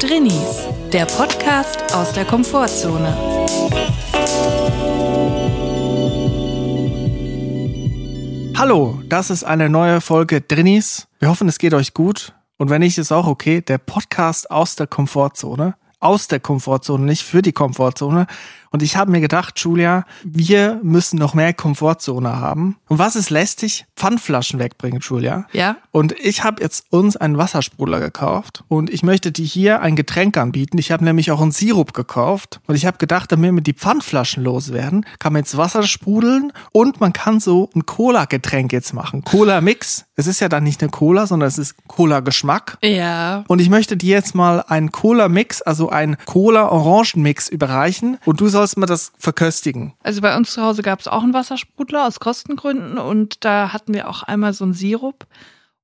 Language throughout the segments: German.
Drinnies, der Podcast aus der Komfortzone. Hallo, das ist eine neue Folge Drinnies. Wir hoffen, es geht euch gut. Und wenn nicht, ist auch okay. Der Podcast aus der Komfortzone. Aus der Komfortzone, nicht für die Komfortzone. Und ich habe mir gedacht, Julia, wir müssen noch mehr Komfortzone haben. Und was ist lästig? Pfandflaschen wegbringen, Julia. Ja. Und ich habe jetzt uns einen Wassersprudler gekauft und ich möchte dir hier ein Getränk anbieten. Ich habe nämlich auch einen Sirup gekauft und ich habe gedacht, damit wir die Pfandflaschen loswerden, kann man jetzt Wasser sprudeln und man kann so ein Cola-Getränk jetzt machen. Cola-Mix. Es ist ja dann nicht eine Cola, sondern es ist Cola-Geschmack. Ja. Und ich möchte dir jetzt mal einen Cola-Mix, also einen Cola-Orangen-Mix überreichen und du sollst mal das verköstigen. Also bei uns zu Hause gab es auch einen Wassersprudler aus Kostengründen und da hatten wir auch einmal so einen Sirup.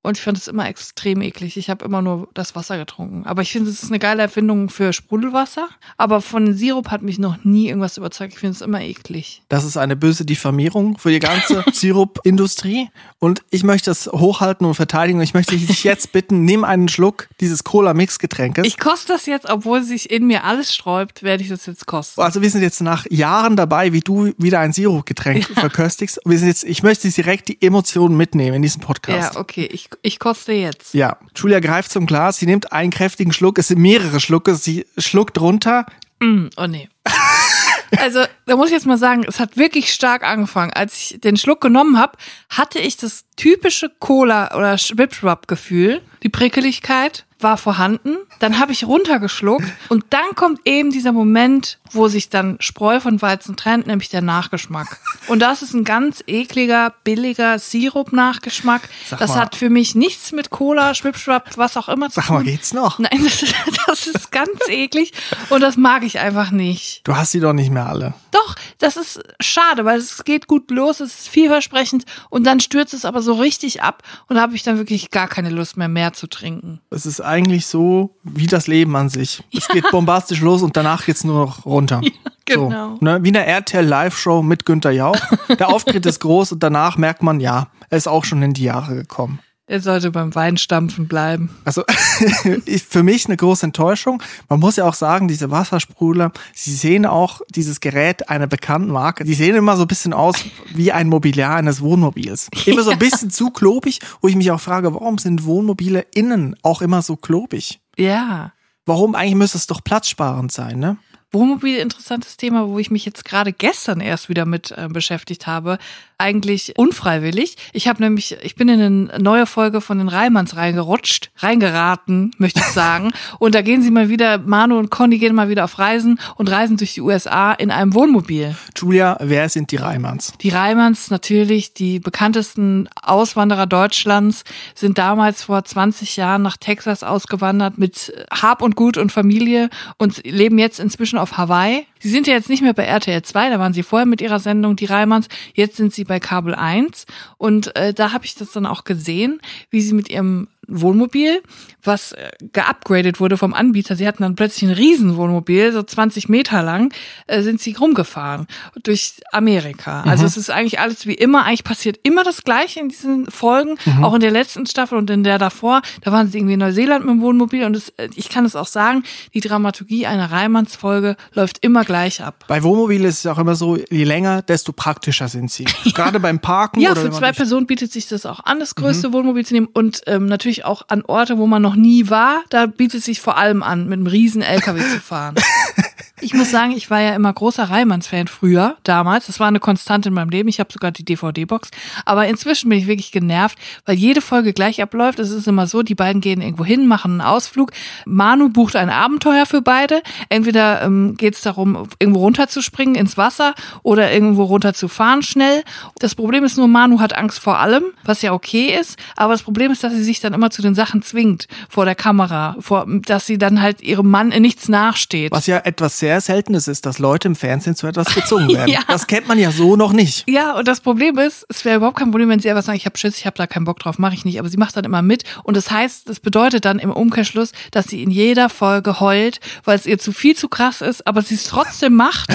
Und ich fand es immer extrem eklig. Ich habe immer nur das Wasser getrunken. Aber ich finde, es ist eine geile Erfindung für Sprudelwasser. Aber von Sirup hat mich noch nie irgendwas überzeugt. Ich finde es immer eklig. Das ist eine böse Diffamierung für die ganze Sirup-Industrie. Und ich möchte es hochhalten und verteidigen. Und ich möchte dich jetzt bitten, nimm einen Schluck dieses Cola-Mix-Getränkes. Ich koste das jetzt, obwohl sich in mir alles sträubt, werde ich das jetzt kosten. Also wir sind jetzt nach Jahren dabei, wie du wieder ein Sirup-Getränk verköstigst. Wir sind jetzt, ich möchte direkt die Emotionen mitnehmen in diesem Podcast. Ja, okay. Ich, ich koste jetzt. Ja, Julia greift zum Glas, sie nimmt einen kräftigen Schluck, es sind mehrere Schlucke, sie schluckt runter. Mm, oh nee. Also, da muss ich jetzt mal sagen, es hat wirklich stark angefangen. Als ich den Schluck genommen habe, hatte ich das typische Cola- oder Schwipschwap-Gefühl. Die Prickeligkeit war vorhanden. Dann habe ich runtergeschluckt und dann kommt eben dieser Moment, wo sich dann Spreu von Weizen trennt, nämlich der Nachgeschmack. Und das ist ein ganz ekliger, billiger Sirup-Nachgeschmack. Sag Das mal. hat für mich nichts mit Cola, Schwipschwap, was auch immer zu Sag mal, tun. geht's noch? Nein, das, ist- das ist ganz eklig und das mag ich einfach nicht. Du hast sie doch nicht mehr alle. Doch, das ist schade, weil es geht gut los, es ist vielversprechend und dann stürzt es aber so richtig ab und da habe ich dann wirklich gar keine Lust mehr, mehr zu trinken. Es ist eigentlich so wie das Leben an sich. Es geht bombastisch los und danach geht's nur noch runter. genau. So, ne? Wie eine RTL Live-Show mit Günter Jauch. Der Auftritt ist groß und danach merkt man, ja, er ist auch schon in die Jahre gekommen. Er sollte beim Weinstampfen bleiben. Also für mich eine große Enttäuschung. Man muss ja auch sagen, diese Wassersprudler, sie sehen auch dieses Gerät einer bekannten Marke. Die sehen immer so ein bisschen aus wie ein Mobiliar eines Wohnmobils. Immer so ein bisschen zu klobig, wo ich mich auch frage, warum sind Wohnmobile innen auch immer so klobig? Ja. Warum eigentlich müsste es doch platzsparend sein, ne? Wohnmobil, interessantes Thema, wo ich mich jetzt gerade gestern erst wieder mit äh, beschäftigt habe. Eigentlich unfreiwillig. Ich habe nämlich, ich bin in eine neue Folge von den Reimanns reingerutscht, reingeraten, möchte ich sagen. und da gehen sie mal wieder, Manu und Conny gehen mal wieder auf Reisen und reisen durch die USA in einem Wohnmobil. Julia, wer sind die Reimanns? Die Reimanns, natürlich die bekanntesten Auswanderer Deutschlands, sind damals vor 20 Jahren nach Texas ausgewandert mit Hab und Gut und Familie und leben jetzt inzwischen auf Hawaii. Sie sind ja jetzt nicht mehr bei RTL 2, da waren sie vorher mit ihrer Sendung Die Reimanns. Jetzt sind sie bei Kabel 1 und äh, da habe ich das dann auch gesehen, wie sie mit ihrem Wohnmobil, was äh, geupgradet wurde vom Anbieter. Sie hatten dann plötzlich ein Riesenwohnmobil, so 20 Meter lang, äh, sind sie rumgefahren durch Amerika. Also es ist eigentlich alles wie immer. Eigentlich passiert immer das Gleiche in diesen Folgen, auch in der letzten Staffel und in der davor. Da waren sie irgendwie in Neuseeland mit dem Wohnmobil und es, äh, ich kann es auch sagen, die Dramaturgie einer Reimanns-Folge läuft immer gleich ab. Bei Wohnmobilen ist es auch immer so, je länger, desto praktischer sind sie. Gerade beim Parken Ja, für zwei Personen bietet sich das auch an, das größte Wohnmobil zu nehmen und ähm, natürlich auch an Orte, wo man noch nie war. Da bietet es sich vor allem an, mit einem riesen LKW zu fahren. Ich muss sagen, ich war ja immer großer Reimanns-Fan früher, damals. Das war eine Konstante in meinem Leben. Ich habe sogar die DVD-Box. Aber inzwischen bin ich wirklich genervt, weil jede Folge gleich abläuft. Es ist immer so, die beiden gehen irgendwo hin, machen einen Ausflug. Manu bucht ein Abenteuer für beide. Entweder ähm, geht es darum, irgendwo runterzuspringen ins Wasser oder irgendwo runterzufahren schnell. Das Problem ist nur, Manu hat Angst vor allem, was ja okay ist. Aber das Problem ist, dass sie sich dann immer zu den Sachen zwingt vor der Kamera, vor, dass sie dann halt ihrem Mann in nichts nachsteht. Was ja etwas sehr sehr selten es ist, dass Leute im Fernsehen zu etwas gezwungen werden. Ja. Das kennt man ja so noch nicht. Ja, und das Problem ist, es wäre überhaupt kein Problem, wenn sie einfach sagen, ich habe Schiss, ich habe da keinen Bock drauf, mache ich nicht. Aber sie macht dann immer mit. Und das heißt, das bedeutet dann im Umkehrschluss, dass sie in jeder Folge heult, weil es ihr zu viel zu krass ist, aber sie es trotzdem macht.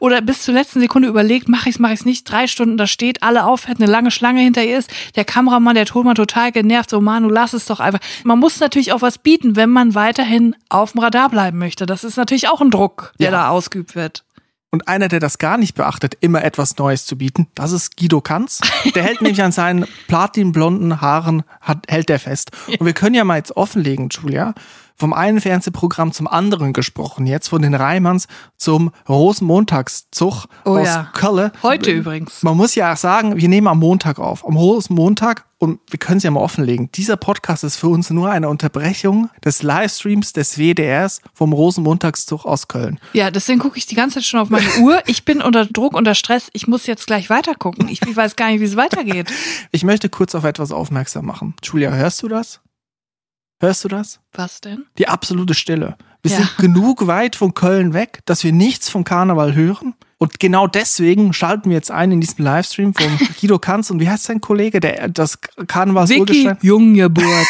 Oder bis zur letzten Sekunde überlegt, mache ich es, mache ich es nicht. Drei Stunden da steht, alle aufhört, eine lange Schlange hinter ihr ist. Der Kameramann, der Tonmann total genervt, so Manu, lass es doch einfach. Man muss natürlich auch was bieten, wenn man weiterhin auf dem Radar bleiben möchte. Das ist natürlich auch ein Druck, der Ja. da ausgeübt wird. Und einer, der das gar nicht beachtet, immer etwas Neues zu bieten, das ist Guido Kanz. Der hält nämlich an seinen platinblonden Haaren, hat, hält der fest. Und wir können ja mal jetzt offenlegen, Julia, vom einen Fernsehprogramm zum anderen gesprochen, jetzt von den Reimanns zum Rosenmontagszug Oh aus ja. Kölle. Heute übrigens. Man muss ja auch sagen, wir nehmen am Montag auf, am Rosenmontag und wir können es ja mal offenlegen. Dieser Podcast ist für uns nur eine Unterbrechung des Livestreams des WDRs vom Rosenmontagszug aus Köln. Ja, deswegen gucke ich die ganze Zeit schon auf meine Uhr. Ich bin unter Druck, unter Stress. Ich muss jetzt gleich weitergucken. Ich, ich weiß gar nicht, wie es weitergeht. Ich möchte kurz auf etwas aufmerksam machen. Julia, hörst du das? Hörst du das? Was denn? Die absolute Stille. Wir Ja. sind genug weit von Köln weg, dass wir nichts vom Karneval hören. Und genau deswegen schalten wir jetzt ein in diesem Livestream von Guido Kanz und wie heißt sein Kollege, der das Karneval Vicky Junggeburt.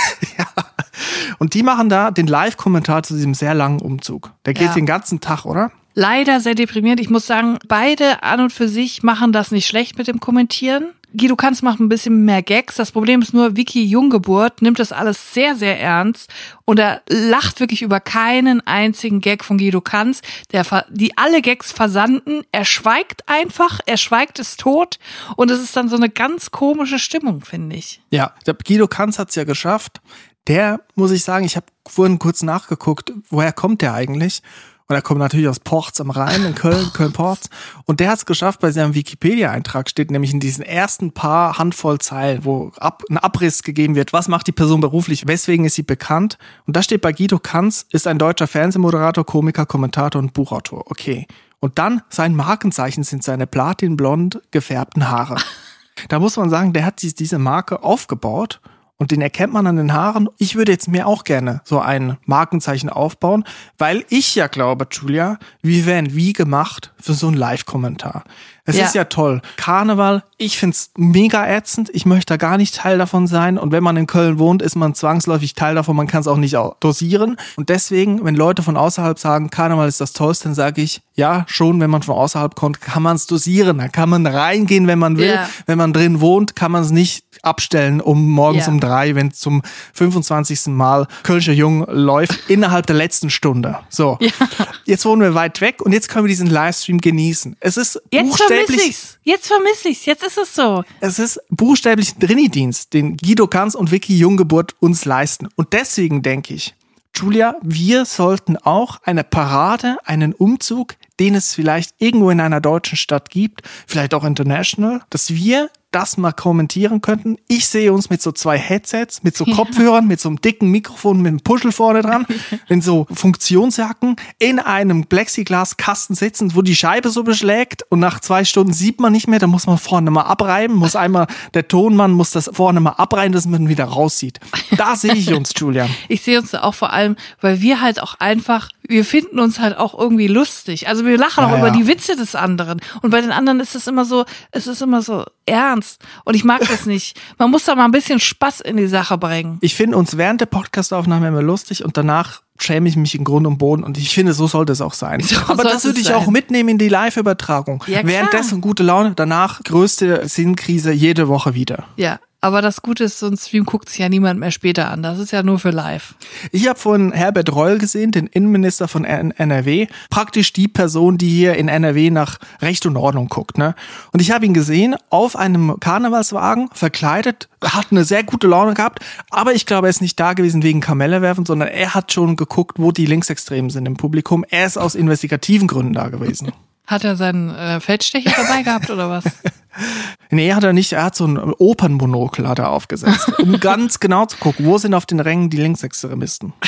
Und die machen da den Live-Kommentar zu diesem sehr langen Umzug. Der geht Ja. den ganzen Tag, oder? Leider sehr deprimierend. Ich muss sagen, beide an und für sich machen das nicht schlecht mit dem Kommentieren. Guido Kanz macht ein bisschen mehr Gags. Das Problem ist nur, Vicky Junggeburt nimmt das alles sehr, sehr ernst und er lacht wirklich über keinen einzigen Gag von Guido Kanz, der, die alle Gags versanden. Er schweigt einfach, er schweigt es tot und es ist dann so eine ganz komische Stimmung, finde ich. Ja. Guido Kanz hat's ja geschafft. Der, muss ich sagen, ich habe vorhin kurz nachgeguckt, woher kommt der eigentlich? Und er kommt natürlich aus Porz am Rhein in Köln, Köln-Porz. Und der hat es geschafft, bei seinem Wikipedia-Eintrag steht nämlich in diesen ersten paar Handvoll Zeilen, wo ab, ein Abriss gegeben wird, was macht die Person beruflich, weswegen ist sie bekannt. Und da steht bei Guido Kanz, ist ein deutscher Fernsehmoderator, Komiker, Kommentator und Buchautor. Okay. Und dann sein Markenzeichen sind seine platinblond gefärbten Haare. Da muss man sagen, der hat diese Marke aufgebaut und den erkennt man an den Haaren. Ich würde jetzt mir auch gerne so ein Markenzeichen aufbauen, weil ich ja glaube, Julia, wir wären wie gemacht für so einen Live-Kommentar. Es Ja. ist ja toll. Karneval, ich find's mega ätzend. Ich möchte da gar nicht Teil davon sein. Und wenn man in Köln wohnt, ist man zwangsläufig Teil davon. Man kann es auch nicht dosieren. Und deswegen, wenn Leute von außerhalb sagen, Karneval ist das Tollste, dann sage ich, ja, schon, wenn man von außerhalb kommt, kann man es dosieren. Da kann man reingehen, wenn man will. Ja. Wenn man drin wohnt, kann man es nicht abstellen um morgens Ja. um drei, wenn zum 25. Mal Kölscher Jung läuft, innerhalb der letzten Stunde. So. Jetzt wohnen wir weit weg und jetzt können wir diesen Livestream genießen. Es ist Jetzt vermisse buchstäblich, ich's. Jetzt vermisse ich's. Jetzt ist es so. es ist buchstäblich ein Drini-Dienst, den Guido Kanz und Vicky Junggeburt uns leisten. Und deswegen denke ich, Julia, wir sollten auch eine Parade, einen Umzug, den es vielleicht irgendwo in einer deutschen Stadt gibt, vielleicht auch international, dass wir das mal kommentieren könnten. Ich sehe uns mit so zwei Headsets, mit so Kopfhörern, mit so einem dicken Mikrofon, mit einem Puschel vorne dran, in so Funktionsjacken, in einem Plexiglaskasten sitzen, wo die Scheibe so beschlägt und nach zwei Stunden sieht man nicht mehr, da muss man vorne mal abreiben, muss einmal, der Tonmann muss das vorne mal abreiben, dass man wieder raussieht. Da sehe ich uns, Julia. Ich sehe uns auch vor allem, weil wir halt auch einfach, wir finden uns halt auch irgendwie lustig. Also wir lachen Ja, auch über ja. die Witze des anderen. Und bei den anderen ist es immer so, es ist immer so ernst. Und ich mag das nicht. Man muss da mal ein bisschen Spaß in die Sache bringen. Ich finde uns während der Podcastaufnahme immer lustig und danach schäme ich mich in Grund und Boden und ich finde, so sollte es auch sein. So Aber das würde ich auch mitnehmen in die Live-Übertragung. Ja. Währenddessen gute Laune, danach größte Sinnkrise jede Woche wieder. Ja. Aber das Gute ist, so ein Stream guckt sich ja niemand mehr später an. Das ist ja nur für live. Ich habe vorhin Herbert Reul gesehen, den Innenminister von NRW, praktisch die Person, die hier in NRW nach Recht und Ordnung guckt. Ne? Und ich habe ihn gesehen auf einem Karnevalswagen, verkleidet, hat eine sehr gute Laune gehabt, aber ich glaube, er ist nicht da gewesen wegen Kamelle werfen, sondern er hat schon geguckt, wo die Linksextremen sind im Publikum. Er ist aus investigativen Gründen da gewesen. Hat er seinen äh, Feldstecher dabei gehabt oder was? Nee, hat er nicht. Er hat so ein Opernmonokel hat er aufgesetzt, um ganz genau zu gucken, wo sind auf den Rängen die Linksextremisten.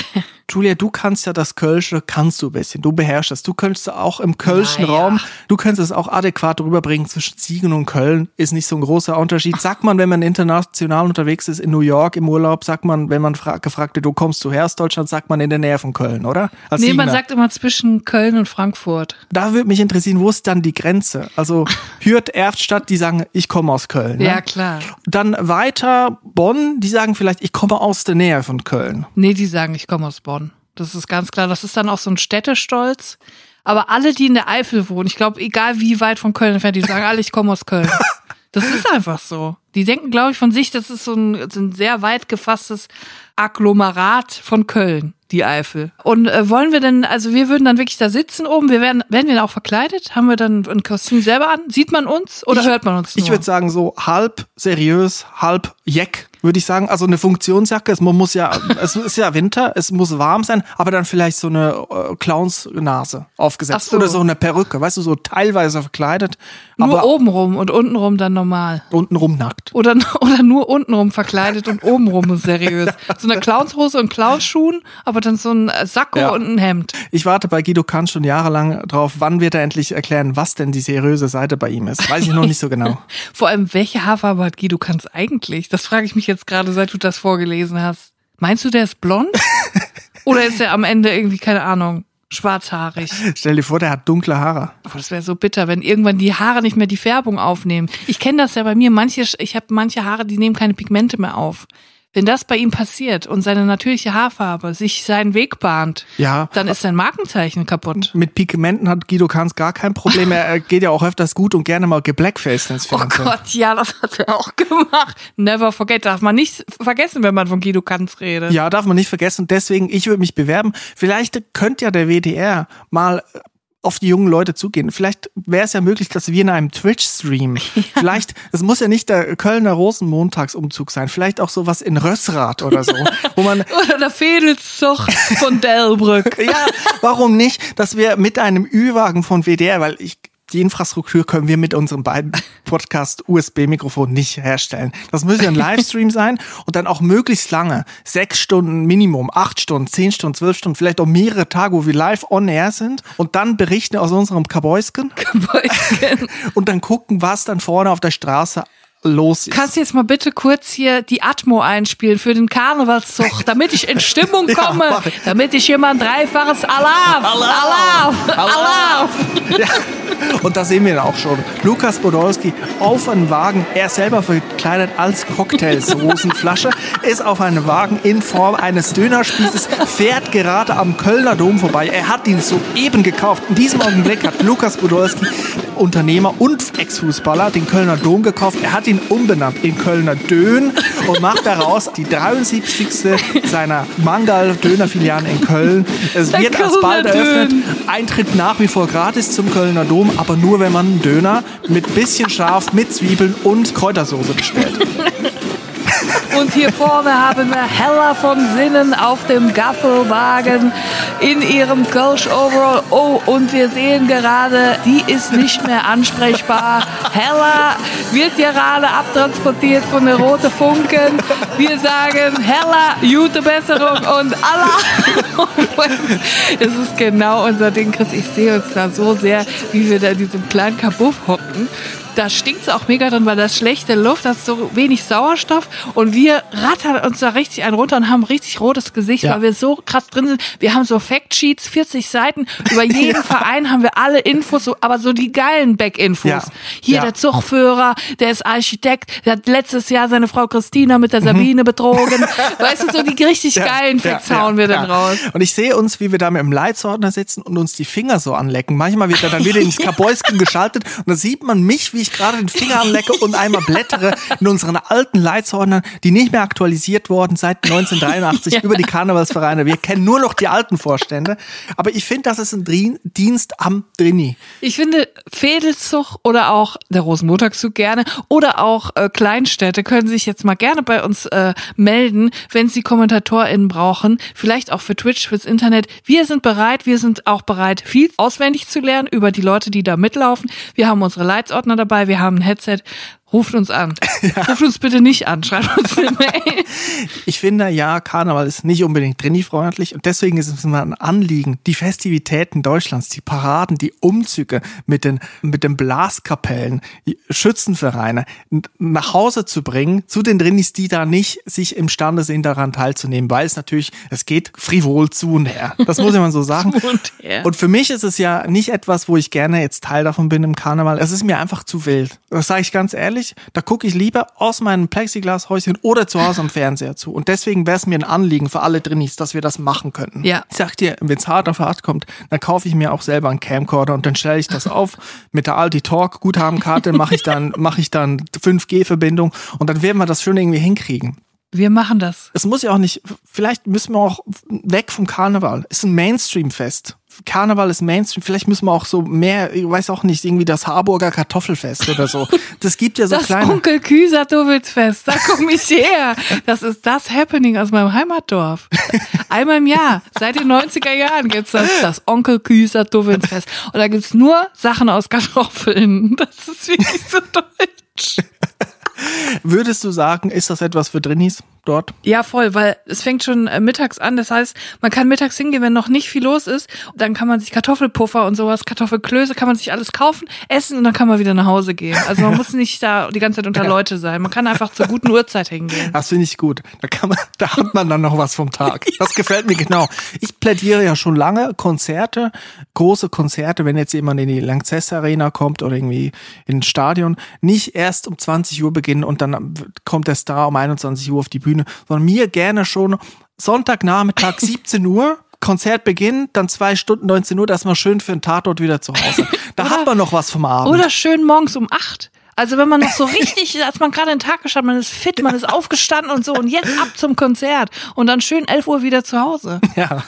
Julia, du kannst ja das Kölsche, kannst du ein bisschen, du beherrschst es. Du könntest auch im Kölschen Naja. Raum, du könntest es auch adäquat rüberbringen zwischen Siegen und Köln, ist nicht so ein großer Unterschied. Sagt man, wenn man international unterwegs ist, in New York im Urlaub, sagt man, wenn man fra gefragt wird, du kommst du her aus Deutschland, sagt man in der Nähe von Köln, oder? Als Nee, man Siegener. sagt immer zwischen Köln und Frankfurt. Da würde mich interessieren, wo ist dann die Grenze? Also Hürth, Erftstadt, die sagen, ich komme aus Köln. Ne? Ja, klar. Dann weiter Bonn, die sagen vielleicht, ich komme aus der Nähe von Köln. Nee, die sagen, ich komme aus Bonn. Das ist ganz klar. Das ist dann auch so ein Städtestolz. Aber alle, die in der Eifel wohnen, ich glaube, egal wie weit von Köln entfernt, die sagen alle, ich komme aus Köln. Das ist einfach so. Die denken, glaube ich, von sich, das ist so ein, so ein sehr weit gefasstes Agglomerat von Köln, die Eifel. Und äh, wollen wir denn, also wir würden dann wirklich da sitzen oben, wir werden, werden wir dann auch verkleidet? Haben wir dann ein Kostüm selber an? Sieht man uns oder Ich- hört man uns nur? Ich würde sagen, so halb seriös, halb jeck, würde ich sagen. Also eine Funktionsjacke, es muss ja, es ist ja Winter, es muss warm sein, aber dann vielleicht so eine äh, Clownsnase aufgesetzt. Ach so. Oder so eine Perücke, weißt du, so teilweise verkleidet, nur aber obenrum und untenrum dann normal. untenrum nackt. Oder, oder nur untenrum verkleidet und obenrum seriös. So eine Clownshose und Clownschuhen, aber dann so ein Sakko Ja. und ein Hemd. Ich warte bei Guido Kant schon jahrelang drauf, wann wird er endlich erklären, was denn die seriöse Seite bei ihm ist. Weiß ich noch nicht so genau. Vor allem, welche Haarfarbe hat Guido Kanz eigentlich? Das frage ich mich jetzt gerade, seit du das vorgelesen hast. Meinst du, der ist blond? Oder ist er am Ende irgendwie, keine Ahnung, schwarzhaarig? Stell dir vor, der hat dunkle Haare. Aber das wäre so bitter, wenn irgendwann die Haare nicht mehr die Färbung aufnehmen. Ich kenne das ja bei mir. Manche, ich habe manche Haare, die nehmen keine Pigmente mehr auf. Wenn das bei ihm passiert und seine natürliche Haarfarbe sich seinen Weg bahnt, Ja. dann ist sein Markenzeichen kaputt. Mit Pigmenten hat Guido Kanz gar kein Problem. Er geht ja auch öfters gut und gerne mal geblackfaced ins Oh Fernsehen. Gott, ja, das hat er auch gemacht. Never forget, darf man nicht vergessen, wenn man von Guido Kanz redet. Ja, darf man nicht vergessen. Deswegen, ich würde mich bewerben. Vielleicht könnte ja der WDR mal auf die jungen Leute zugehen. Vielleicht wäre es ja möglich, dass wir in einem Twitch-Stream, vielleicht, es muss ja nicht der Kölner Rosenmontagsumzug sein, vielleicht auch sowas in Rössrath oder so, wo man Oder der Fädelszug von Delbrück. ja, warum nicht, dass wir mit einem Ü-Wagen von WDR, weil ich die Infrastruktur können wir mit unseren beiden Podcast-USB-Mikrofonen nicht herstellen. Das muss ja ein Livestream sein und dann auch möglichst lange. Sechs Stunden Minimum, acht Stunden, zehn Stunden, zwölf Stunden, vielleicht auch mehrere Tage, wo wir live on air sind und dann berichten aus unserem Kabäusken und dann gucken, was dann vorne auf der Straße los ist. Kannst du jetzt mal bitte kurz hier die Atmo einspielen für den Karnevalszug, damit ich in Stimmung Ja, komme, ich. damit ich hier mal ein dreifaches Alaf, Alaf. Ja. Und da sehen wir ihn auch schon. Lukas Podolski auf einem Wagen, er selber verkleidet als Cocktailsoßenflasche, ist auf einem Wagen in Form eines Dönerspießes, fährt gerade am Kölner Dom vorbei. Er hat ihn soeben gekauft. In diesem Augenblick hat Lukas Podolski, Unternehmer und Ex-Fußballer, den Kölner Dom gekauft. Er hat ihn umbenannt in Kölner Dön und macht daraus die 73. seiner Mangal-Döner-Filialen in Köln. Es Der wird alsbald eröffnet. Eintritt nach wie vor gratis zum Kölner Dom, aber nur wenn man einen Döner mit bisschen scharf, mit Zwiebeln und Kräutersoße bestellt. Und hier vorne haben wir Hella von Sinnen auf dem Gaffelwagen in ihrem Kölsch Overall. Oh, und wir sehen gerade, die ist nicht mehr ansprechbar. Hella wird gerade abtransportiert von der Rote Funken. Wir sagen Hella, gute Besserung und Allah. Es ist genau unser Ding, Chris. Ich sehe uns da so sehr, wie wir da in diesem kleinen Kabuff hocken. Da stinkt es auch mega drin, weil das schlechte Luft, das ist so wenig Sauerstoff und wir rattern uns da richtig einen runter und haben richtig rotes Gesicht, Ja. weil wir so krass drin sind. Wir haben so Factsheets, 40 Seiten, über jeden Verein haben wir alle Infos, so, aber so die geilen Back-Infos. Ja. Hier Ja. der Zugführer, der ist Architekt, der hat letztes Jahr seine Frau Christina mit der Mhm. Sabine betrogen. weißt du, so die richtig geilen Facts hauen wir dann raus. Und ich sehe uns, wie wir da mit dem Leitsordner sitzen und uns die Finger so anlecken. Manchmal wird er dann wieder ins Kabäusken geschaltet und da sieht man mich, wie ich gerade den Finger anlecke und einmal blättere in unseren alten Leitsordnern, die nicht mehr aktualisiert wurden seit 1983 über die Karnevalsvereine. Wir kennen nur noch die alten Vorstände. Aber ich finde, das ist ein Dienst am Drini. Ich finde, Fädelszug oder auch der Rosenmontagszug gerne oder auch äh, Kleinstädte können sich jetzt mal gerne bei uns äh, melden, wenn sie KommentatorInnen brauchen. Vielleicht auch für Twitch, fürs Internet. Wir sind bereit. Wir sind auch bereit, viel auswendig zu lernen über die Leute, die da mitlaufen. Wir haben unsere Leitsordner dabei. Wir haben ein Headset. Ruft uns an. Ruft uns bitte nicht an. Schreibt uns eine Mail. Ich finde ja, Karneval ist nicht unbedingt trainee-freundlich und deswegen ist es immer ein Anliegen, die Festivitäten Deutschlands, die Paraden, die Umzüge mit den, mit den Blaskapellen, Schützenvereine nach Hause zu bringen zu den Drinis, die da nicht sich imstande sind, daran teilzunehmen, weil es natürlich, es geht frivol zu und her. Das muss man so sagen. Und her. Und für mich ist es ja nicht etwas, wo ich gerne jetzt Teil davon bin im Karneval. Es ist mir einfach zu wild. Das sage ich ganz ehrlich. Da gucke ich lieber aus meinem Plexiglashäuschen oder zu Hause am Fernseher zu. Und deswegen wäre es mir ein Anliegen für alle Drinis, dass wir das machen könnten. Ja. Ich sag dir, wenn es hart auf hart kommt, dann kaufe ich mir auch selber einen Camcorder und dann stelle ich das auf mit der Aldi Talk Guthabenkarte, mache ich dann mache ich dann 5G-Verbindung und dann werden wir das schon irgendwie hinkriegen. Wir machen das. Es muss ja auch nicht, vielleicht müssen wir auch weg vom Karneval. Es ist ein Mainstream-Fest. Karneval ist Mainstream. Vielleicht müssen wir auch so mehr, ich weiß auch nicht, irgendwie das Harburger Kartoffelfest oder so. Das gibt ja so Das kleine. Onkel Küser Fest, da komme ich her. Das ist das Happening aus meinem Heimatdorf. Einmal im Jahr, seit den 90er Jahren gibt's das, das Onkel Küser Fest. Und da gibt's nur Sachen aus Kartoffeln. Das ist wirklich so deutsch. Würdest du sagen, ist das etwas für Drinis dort? Ja, voll, weil es fängt schon äh, mittags an. Das heißt, man kann mittags hingehen, wenn noch nicht viel los ist. Dann kann man sich Kartoffelpuffer und sowas, Kartoffelklöße, kann man sich alles kaufen, essen und dann kann man wieder nach Hause gehen. Also man muss nicht da die ganze Zeit unter Leute sein. Man kann einfach zur guten Uhrzeit hingehen. Das finde ich gut. Da kann man, da hat man dann noch was vom Tag. Das gefällt mir genau. Ich plädiere ja schon lange Konzerte, große Konzerte, wenn jetzt jemand in die Lanxess Arena kommt oder irgendwie in ein Stadion, nicht erst um 20 Uhr beginnen und dann kommt der Star um 21 Uhr auf die Bühne, sondern mir gerne schon Sonntagnachmittag 17 Uhr. Konzert beginnt, dann zwei Stunden 19 Uhr, da ist man schön für einen Tatort wieder zu Hause. Da hat man noch was vom Abend. Oder schön morgens um acht. Also wenn man noch so richtig, als man gerade den Tag geschafft, man ist fit, man ist aufgestanden und so und jetzt ab zum Konzert und dann schön 11 Uhr wieder zu Hause. Ja.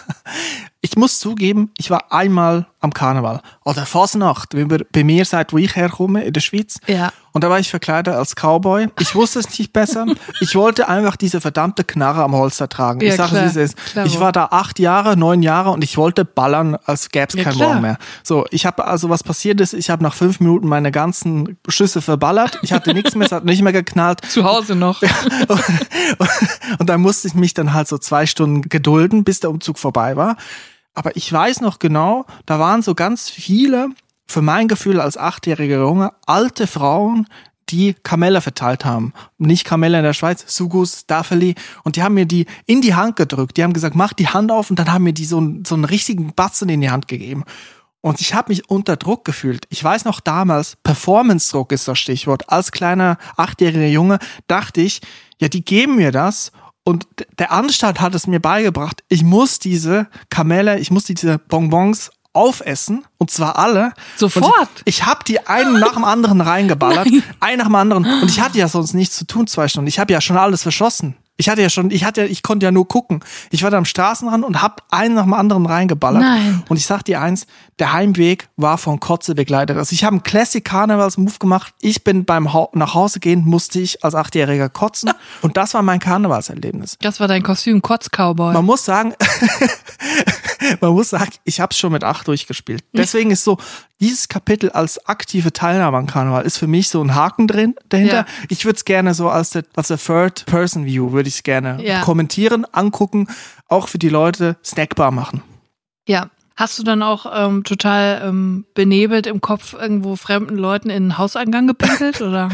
Ich muss zugeben, ich war einmal am Karneval. Oder Fasnacht, wie ihr bei mir seid, wo ich herkomme, in der Schweiz. Ja. Und da war ich verkleidet als Cowboy. Ich wusste es nicht besser. Ich wollte einfach diese verdammte Knarre am Holster tragen. Ja, ich sage es, wie es ist. Klar, Ich war da acht Jahre, neun Jahre und ich wollte ballern, als gäbe es Ja, kein klar. Morgen mehr. So, ich habe also was passiert ist, ich habe nach fünf Minuten meine ganzen Schüsse verballert. Ich hatte nichts mehr, es hat nicht mehr geknallt. Zu Hause noch. Und dann musste ich mich dann halt so zwei Stunden gedulden, bis der Umzug vorbei war. Aber ich weiß noch genau, da waren so ganz viele, für mein Gefühl als achtjähriger Junge, alte Frauen, die Kamelle verteilt haben. Nicht Kamelle in der Schweiz, Sugus, Daffeli. Und die haben mir die in die Hand gedrückt. Die haben gesagt, mach die Hand auf und dann haben mir die so, einen- so einen richtigen Batzen in die Hand gegeben. Und ich habe mich unter Druck gefühlt. Ich weiß noch damals, Performance-Druck ist das Stichwort. Als kleiner achtjähriger Junge dachte ich, ja, die geben mir das. Und der Anstand hat es mir beigebracht, ich muss diese Kamelle, ich muss diese Bonbons aufessen. Und zwar alle. Sofort? Und ich habe die einen nach dem anderen reingeballert. Einen nach dem anderen. Und ich hatte ja sonst nichts zu tun, zwei Stunden. Ich habe ja schon alles verschossen. Ich hatte ja schon, ich hatte, ja- ich konnte ja nur gucken. Ich war da am Straßenrand und hab einen nach dem anderen reingeballert. Nein. Und ich sag dir eins, der Heimweg war von Kotze begleitet. Also ich habe einen Classic Karnevals Move gemacht. Ich bin beim ha nach Hause gehen, musste ich als Achtjähriger kotzen. Und das war mein Karnevalserlebnis. Das war dein Kostüm, Kotz-Cowboy. Man muss sagen, man muss sagen, ich habe es schon mit acht durchgespielt. Deswegen ist so, dieses Kapitel als aktive Teilnahme am Karneval ist für mich so ein Haken drin dahinter. Ja. Ich würde es gerne so als der, als der Third-Person-View würde ich es gerne Ja. kommentieren, angucken, auch für die Leute snackbar machen. Ja. Hast du dann auch ähm, total ähm, benebelt im Kopf irgendwo fremden Leuten in den Hauseingang gepinkelt oder?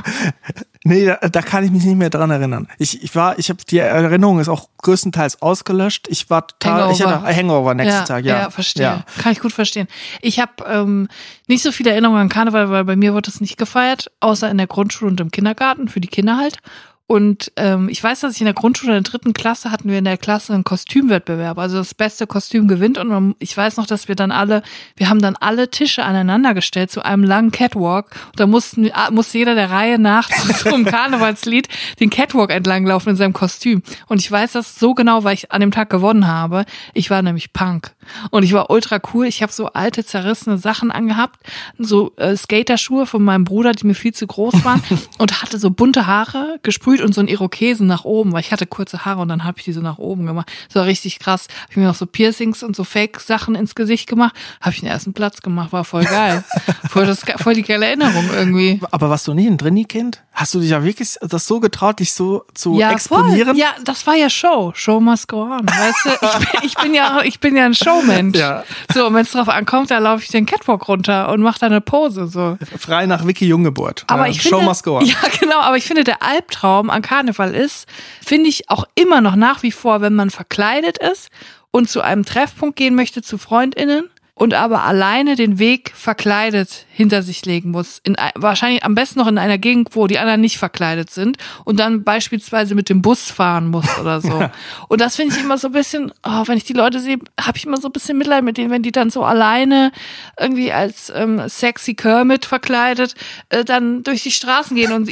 Nee, da, da kann ich mich nicht mehr dran erinnern. Ich, ich war, ich habe die Erinnerung ist auch größtenteils ausgelöscht. Ich war total, ich Hangover. hatte Hangover nächsten ja, Tag, ja. Ja, verstehe. Ja. Kann ich gut verstehen. Ich habe ähm, nicht so viele Erinnerungen an Karneval, weil bei mir wurde es nicht gefeiert, außer in der Grundschule und im Kindergarten, für die Kinder halt. Und ähm, ich weiß, dass ich in der Grundschule in der dritten Klasse hatten wir in der Klasse einen Kostümwettbewerb. Also das beste Kostüm gewinnt. Und man, ich weiß noch, dass wir dann alle, wir haben dann alle Tische aneinander gestellt zu einem langen Catwalk. Und da mussten, ah, musste jeder der Reihe nach zu so einem Karnevalslied den Catwalk entlanglaufen in seinem Kostüm. Und ich weiß das so genau, weil ich an dem Tag gewonnen habe. Ich war nämlich Punk. Und ich war ultra cool. Ich habe so alte, zerrissene Sachen angehabt, so äh, Skaterschuhe von meinem Bruder, die mir viel zu groß waren und hatte so bunte Haare gesprüht und so einen Irokesen nach oben, weil ich hatte kurze Haare und dann habe ich die so nach oben gemacht. Das war richtig krass. Hab ich mir noch so Piercings und so Fake-Sachen ins Gesicht gemacht, habe ich den ersten Platz gemacht, war voll geil. voll, das, voll die geile Erinnerung irgendwie. Aber warst du nie ein Drini-Kind? Hast du dich ja wirklich das so getraut, dich so zu Ja, exponieren? voll. Ja, das war ja Show. Show must go on. Weißt du, ich bin, ich bin ja, ich bin ja ein Showmensch. Ja. So, und wenn es drauf ankommt, dann laufe ich den Catwalk runter und mache da eine Pose. So. Frei nach Vicky Junggeburt. Aber ja, ich Show finde, must go on. ja genau, aber ich finde, der Albtraum an Karneval ist, finde ich auch immer noch nach wie vor, wenn man verkleidet ist und zu einem Treffpunkt gehen möchte zu FreundInnen und aber alleine den Weg verkleidet hinter sich legen muss. In, ein- wahrscheinlich am besten noch in einer Gegend, wo die anderen nicht verkleidet sind und dann beispielsweise mit dem Bus fahren muss oder so. Und das finde ich immer so ein bisschen, oh, wenn ich die Leute sehe, habe ich immer so ein bisschen Mitleid mit denen, wenn die dann so alleine irgendwie als ähm, sexy Kermit verkleidet äh, dann durch die Straßen gehen und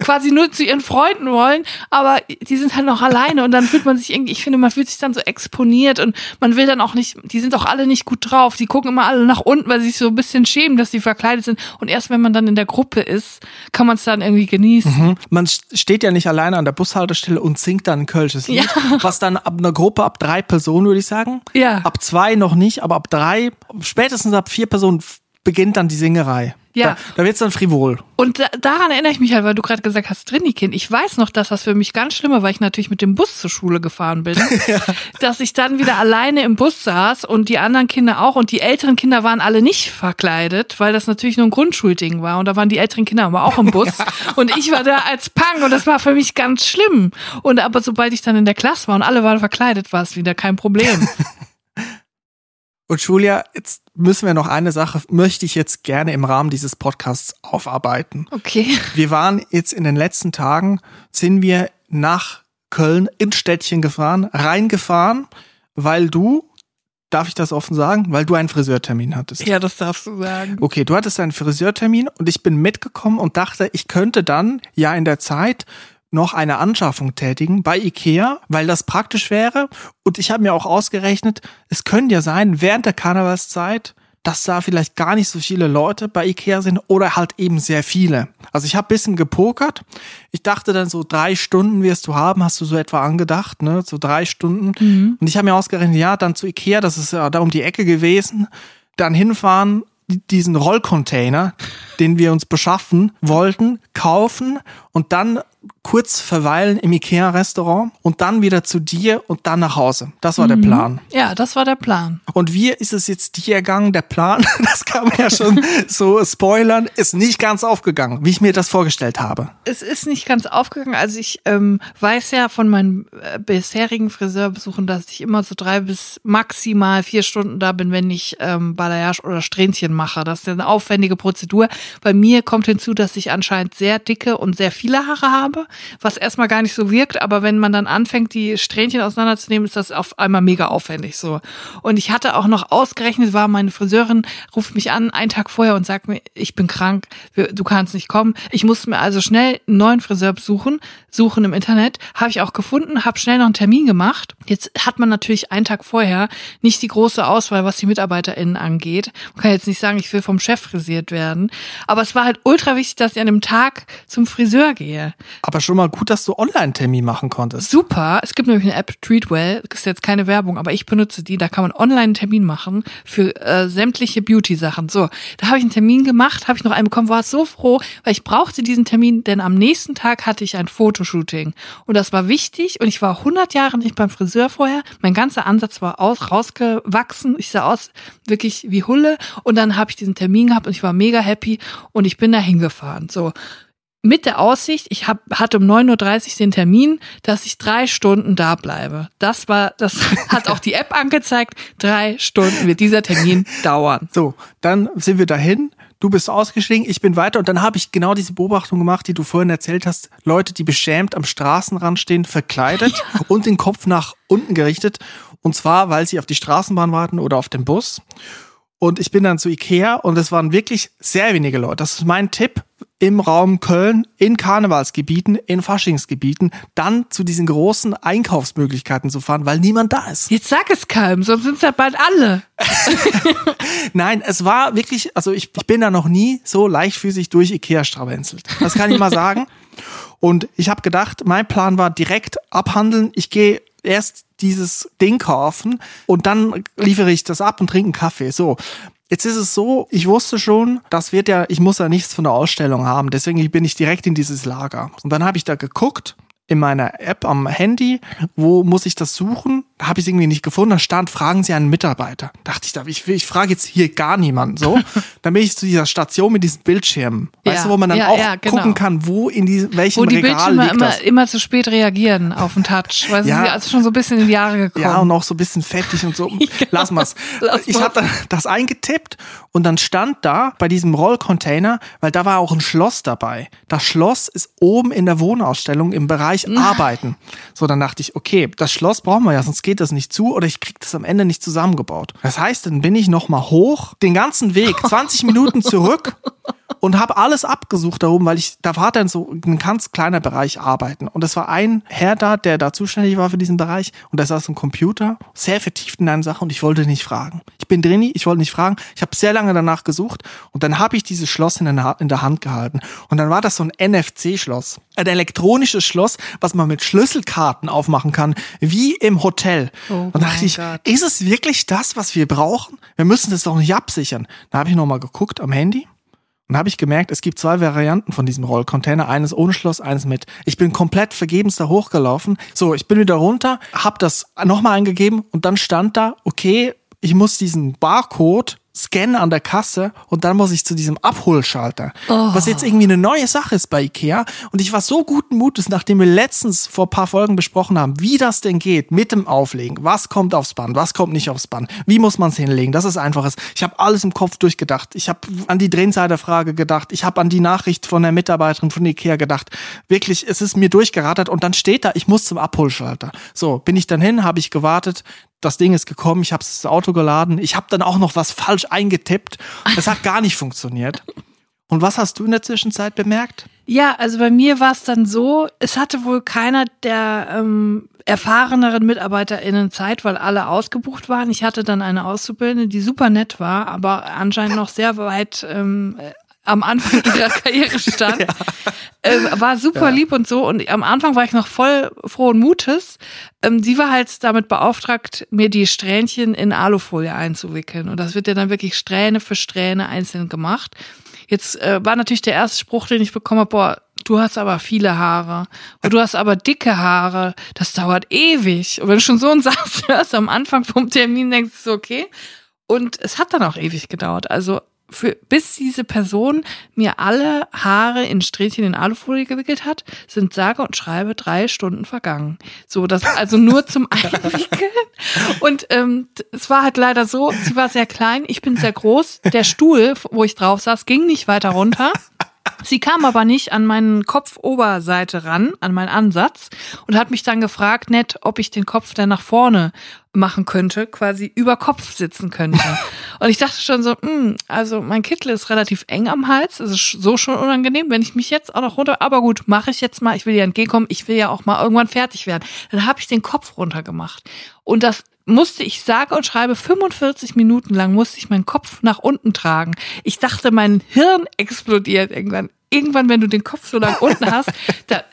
quasi nur zu ihren Freunden wollen, aber die sind halt noch alleine und dann fühlt man sich irgendwie, ich finde, man fühlt sich dann so exponiert und man will dann auch nicht, die sind auch alle nicht gut drauf, die gucken immer alle nach unten, weil sie sich so ein bisschen schämen, dass sie verkleidet sind und erst wenn man dann in der Gruppe ist, kann man es dann irgendwie genießen. Hm? Man st- steht ja nicht alleine an der Bushaltestelle und singt dann ein kölsches Lied, was dann ab einer Gruppe ab drei Personen, würde ich sagen. Ja. Ab zwei noch nicht, aber ab drei, spätestens ab vier Personen beginnt dann die Singerei. Ja. Da, da wird's dann frivol. Und da, daran erinnere ich mich halt, weil du gerade gesagt hast, Trini-Kind. Ich weiß noch, dass das für mich ganz schlimm war, weil ich natürlich mit dem Bus zur Schule gefahren bin. Dass ich dann wieder alleine im Bus saß und die anderen Kinder auch. Und die älteren Kinder waren alle nicht verkleidet, weil das natürlich nur ein Grundschulding war. Und da waren die älteren Kinder aber auch im Bus. Und ich war da als Pang und das war für mich ganz schlimm. Und aber sobald ich dann in der Klasse war und alle waren verkleidet, war es wieder kein Problem. Und Julia, jetzt müssen wir noch eine Sache, möchte ich jetzt gerne im Rahmen dieses Podcasts aufarbeiten. Okay. Wir waren jetzt in den letzten Tagen, sind wir nach Köln ins Städtchen gefahren, reingefahren, weil du, darf ich das offen sagen, weil du einen Friseurtermin hattest. Ja, das darfst du sagen. Okay, du hattest einen Friseurtermin und ich bin mitgekommen und dachte, ich könnte dann ja in der Zeit noch eine Anschaffung tätigen bei Ikea, weil das praktisch wäre. Und ich habe mir auch ausgerechnet, es könnte ja sein, während der Karnevalszeit, dass da vielleicht gar nicht so viele Leute bei Ikea sind oder halt eben sehr viele. Also ich habe bisschen gepokert. Ich dachte dann so drei Stunden wirst du haben, hast du so etwa angedacht, ne? So drei Stunden. Und ich habe mir ausgerechnet, ja, dann zu Ikea, das ist ja da um die Ecke gewesen, dann hinfahren, diesen Rollcontainer, den wir uns beschaffen wollten, kaufen und dann kurz verweilen im Ikea-Restaurant und dann wieder zu dir und dann nach Hause. Das war der Plan. Ja, das war der Plan. Und wie ist es jetzt dir ergangen? Der Plan, das kann man ja schon so spoilern, ist nicht ganz aufgegangen, wie ich mir das vorgestellt habe. Es ist nicht ganz aufgegangen. Also ich ähm, weiß ja von meinen äh, bisherigen Friseurbesuchen, dass ich immer so drei bis maximal vier Stunden da bin, wenn ich ähm, Balayage oder Strähnchen mache. Das ist eine aufwendige Prozedur. Bei mir kommt hinzu, dass ich anscheinend sehr dicke und sehr viele Haare habe, was erstmal gar nicht so wirkt, aber wenn man dann anfängt, die Strähnchen auseinanderzunehmen, ist das auf einmal mega aufwendig so. Und ich hatte auch noch ausgerechnet, war meine Friseurin, ruft mich an, einen Tag vorher und sagt mir, ich bin krank, du kannst nicht kommen. Ich musste mir also schnell einen neuen Friseur besuchen, suchen im Internet, habe ich auch gefunden, habe schnell noch einen Termin gemacht. Jetzt hat man natürlich einen Tag vorher nicht die große Auswahl, was die MitarbeiterInnen angeht. Man kann jetzt nicht sagen, ich will vom Chef frisiert werden. Aber es war halt ultra wichtig, dass ich an dem Tag zum Friseur gehe. Aber schon mal gut, dass du Online-Termin machen konntest. Super. Es gibt nämlich eine App, Treatwell. Ist jetzt keine Werbung, aber ich benutze die. Da kann man online einen Termin machen für äh, sämtliche Beauty-Sachen. So, da habe ich einen Termin gemacht, habe ich noch einen bekommen, war so froh, weil ich brauchte diesen Termin, denn am nächsten Tag hatte ich ein Fotoshooting. Und das war wichtig und ich war 100 Jahre nicht beim Friseur vorher. Mein ganzer Ansatz war aus, rausgewachsen. Ich sah aus wirklich wie Hulle. Und dann habe ich diesen Termin gehabt und ich war mega happy und ich bin da hingefahren. So, mit der Aussicht, ich hab, hatte um 9.30 Uhr den Termin, dass ich drei Stunden da bleibe. Das war, das hat auch die App angezeigt. Drei Stunden wird dieser Termin dauern. So, dann sind wir dahin. Du bist ausgestiegen, ich bin weiter und dann habe ich genau diese Beobachtung gemacht, die du vorhin erzählt hast. Leute, die beschämt am Straßenrand stehen, verkleidet und den Kopf nach unten gerichtet. Und zwar, weil sie auf die Straßenbahn warten oder auf den Bus. Und ich bin dann zu Ikea und es waren wirklich sehr wenige Leute. Das ist mein Tipp im Raum Köln, in Karnevalsgebieten, in Faschingsgebieten, dann zu diesen großen Einkaufsmöglichkeiten zu fahren, weil niemand da ist. Jetzt sag es keinem, sonst sind es ja bald alle. Nein, es war wirklich, also ich, ich bin da noch nie so leichtfüßig durch Ikea stravenzelt. Das kann ich mal sagen. Und ich habe gedacht, mein Plan war direkt abhandeln. Ich gehe erst dieses Ding kaufen und dann liefere ich das ab und trinke einen Kaffee. So. Jetzt ist es so, ich wusste schon, das wird ja, ich muss ja nichts von der Ausstellung haben, deswegen bin ich direkt in dieses Lager. Und dann habe ich da geguckt in meiner App am Handy, wo muss ich das suchen? Da habe ich es irgendwie nicht gefunden. Da stand, fragen Sie einen Mitarbeiter. Dachte ich, ich, ich frage jetzt hier gar niemanden. So, dann bin ich zu dieser Station mit diesen Bildschirmen. Weißt Ja, du, wo man dann ja, auch ja, genau. gucken kann, wo in die, welchem Wo die Regal Bildschirme liegt immer, das. immer zu spät reagieren auf den Touch. Weil Ja. sie also schon so ein bisschen in die Jahre gekommen. Ja, und auch so ein bisschen fettig und so. Lass mal's. Lass ich habe das eingetippt und dann stand da bei diesem Rollcontainer, weil da war auch ein Schloss dabei. Das Schloss ist oben in der Wohnausstellung im Bereich Arbeiten. So, dann dachte ich, okay, das Schloss brauchen wir ja, sonst geht das nicht zu oder ich krieg das am Ende nicht zusammengebaut. Das heißt, dann bin ich noch mal hoch, den ganzen Weg, 20 Minuten zurück und habe alles abgesucht da oben, weil ich, da war dann so ein ganz kleiner Bereich Arbeiten. Und es war ein Herr da, der da zuständig war für diesen Bereich und der saß am Computer, sehr vertieft in eine Sache und ich wollte nicht fragen. Ich bin drin, ich wollte nicht fragen. Ich habe sehr lange danach gesucht und dann habe ich dieses Schloss in der, in der Hand gehalten. Und dann war das so ein NFC-Schloss. Ein elektronisches Schloss, was man mit Schlüsselkarten aufmachen kann, wie im Hotel. Oh und dachte ich, Gott. ist es wirklich das, was wir brauchen? Wir müssen das doch nicht absichern. Da habe ich nochmal geguckt am Handy. Und habe ich gemerkt, es gibt zwei Varianten von diesem Rollcontainer. Eines ohne Schloss, eines mit. Ich bin komplett vergebens da hochgelaufen. So, ich bin wieder runter, habe das nochmal eingegeben und dann stand da, okay, ich muss diesen Barcode scannen an der Kasse und dann muss ich zu diesem Abholschalter. Was jetzt irgendwie eine neue Sache ist bei Ikea. Und ich war so guten Mutes, nachdem wir letztens vor ein paar Folgen besprochen haben, wie das denn geht mit dem Auflegen. Was kommt aufs Band, was kommt nicht aufs Band. Wie muss man es hinlegen, dass es einfach ist. Ich habe alles im Kopf durchgedacht. Ich habe an die Drehsider-Frage gedacht. Ich habe an die Nachricht von der Mitarbeiterin von Ikea gedacht. Wirklich, es ist mir durchgerattert und dann steht da, ich muss zum Abholschalter. So, bin ich dann hin, habe ich gewartet. Das Ding ist gekommen, ich habe das Auto geladen. Ich habe dann auch noch was falsch eingetippt. Das hat gar nicht funktioniert. Und was hast du in der Zwischenzeit bemerkt? Ja, also bei mir war es dann so, es hatte wohl keiner der ähm, erfahreneren MitarbeiterInnen Zeit, weil alle ausgebucht waren. Ich hatte dann eine Auszubildende, die super nett war, aber anscheinend noch sehr weit ähm, äh, am Anfang ihrer Karriere stand. Ähm, war super lieb und so. Und am Anfang war ich noch voll frohen Mutes. Ähm, sie war halt damit beauftragt, mir die Strähnchen in Alufolie einzuwickeln. Und das wird ja dann wirklich Strähne für Strähne einzeln gemacht. Jetzt äh, war natürlich der erste Spruch, den ich bekommen habe, boah, du hast aber viele Haare. Und du hast aber dicke Haare. Das dauert ewig. Und wenn du schon so einen Satz hörst am Anfang vom Termin, denkst du okay. Und es hat dann auch ewig gedauert. Also für, bis diese Person mir alle Haare in Strähnchen in Alufolie gewickelt hat, sind sage und schreibe drei Stunden vergangen. So, das also nur zum Einwickeln. Und ähm, es war halt leider so, sie war sehr klein, ich bin sehr groß. Der Stuhl, wo ich drauf saß, ging nicht weiter runter. Sie kam aber nicht an meinen Kopfoberseite ran, an meinen Ansatz und hat mich dann gefragt, nett, ob ich den Kopf dann nach vorne machen könnte, quasi über Kopf sitzen könnte. Und ich dachte schon so, hm, also mein Kittel ist relativ eng am Hals, es ist so schon unangenehm, wenn ich mich jetzt auch noch runter, aber gut, mache ich jetzt mal, ich will ja entgegenkommen, ich will ja auch mal irgendwann fertig werden. Dann habe ich den Kopf runtergemacht. Und das musste ich sage und schreibe 45 Minuten lang musste ich meinen Kopf nach unten tragen. Ich dachte, mein Hirn explodiert irgendwann. Irgendwann, wenn du den Kopf so lang unten hast, da,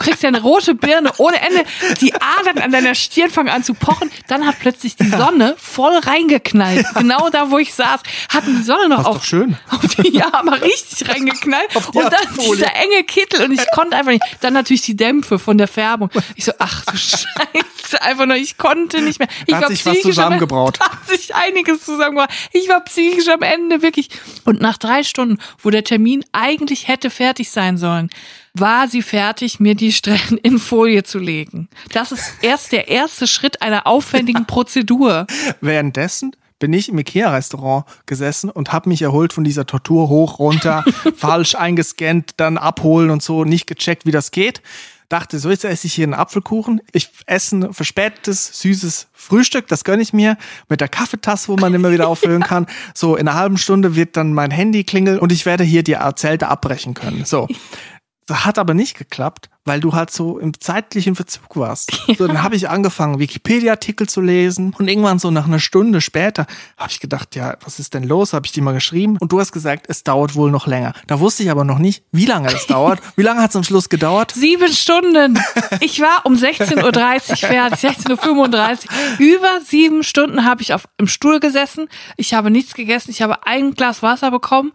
kriegst ja eine rote Birne ohne Ende. Die Adern an deiner Stirn fangen an zu pochen. Dann hat plötzlich die Sonne voll reingeknallt. Genau da, wo ich saß, hatten die Sonne noch ist auf, doch schön. auf die, ja, aber richtig reingeknallt. Und dann dieser enge Kittel und ich konnte einfach nicht. Dann natürlich die Dämpfe von der Färbung. Ich so, ach du Scheiße, einfach nur, ich konnte nicht mehr. Ich hat war sich was am- zusammengebraut. Hat sich einiges zusammengebraut. Ich war psychisch am Ende, wirklich. Und nach drei Stunden, wo der Termin eigentlich hätte fertig sein sollen, war sie fertig, mir die Strähnen in Folie zu legen. Das ist erst der erste Schritt einer aufwendigen Prozedur. Währenddessen bin ich im Ikea-Restaurant gesessen und habe mich erholt von dieser Tortur hoch, runter, falsch eingescannt, dann abholen und so, nicht gecheckt, wie das geht. dachte, so jetzt esse ich hier einen Apfelkuchen. Ich esse ein verspätetes, süßes Frühstück, das gönne ich mir mit der Kaffeetasse, wo man immer wieder auffüllen kann. So, in einer halben Stunde wird dann mein Handy klingeln und ich werde hier die Zelte abbrechen können. So. Das hat aber nicht geklappt, weil du halt so im zeitlichen Verzug warst. Ja. So, dann habe ich angefangen, Wikipedia-Artikel zu lesen und irgendwann so nach einer Stunde später habe ich gedacht, ja, was ist denn los? Habe ich die mal geschrieben und du hast gesagt, es dauert wohl noch länger. Da wusste ich aber noch nicht, wie lange es dauert. Wie lange hat es am Schluss gedauert? Sieben Stunden. Ich war um 16.30 Uhr fertig, 16.35 Uhr. Über sieben Stunden habe ich auf, im Stuhl gesessen. Ich habe nichts gegessen. Ich habe ein Glas Wasser bekommen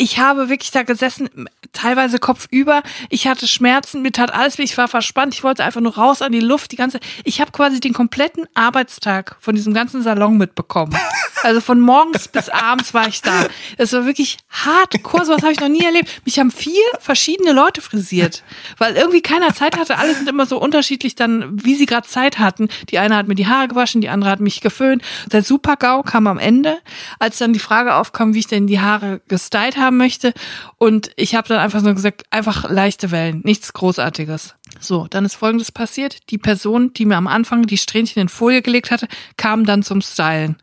ich habe wirklich da gesessen, teilweise kopfüber. Ich hatte Schmerzen, mir tat alles weh, ich war verspannt, ich wollte einfach nur raus an die Luft, die ganze. Ich habe quasi den kompletten Arbeitstag von diesem ganzen Salon mitbekommen. Also von morgens bis abends war ich da. Es war wirklich hardcore, sowas habe ich noch nie erlebt. Mich haben vier verschiedene Leute frisiert, weil irgendwie keiner Zeit hatte. Alle sind immer so unterschiedlich dann, wie sie gerade Zeit hatten. Die eine hat mir die Haare gewaschen, die andere hat mich geföhnt. Der Super-GAU kam am Ende, als dann die Frage aufkam, wie ich denn die Haare gestylt habe haben möchte. Und ich habe dann einfach so gesagt, einfach leichte Wellen, nichts Großartiges. So, dann ist Folgendes passiert. Die Person, die mir am Anfang die Strähnchen in Folie gelegt hatte, kam dann zum Stylen.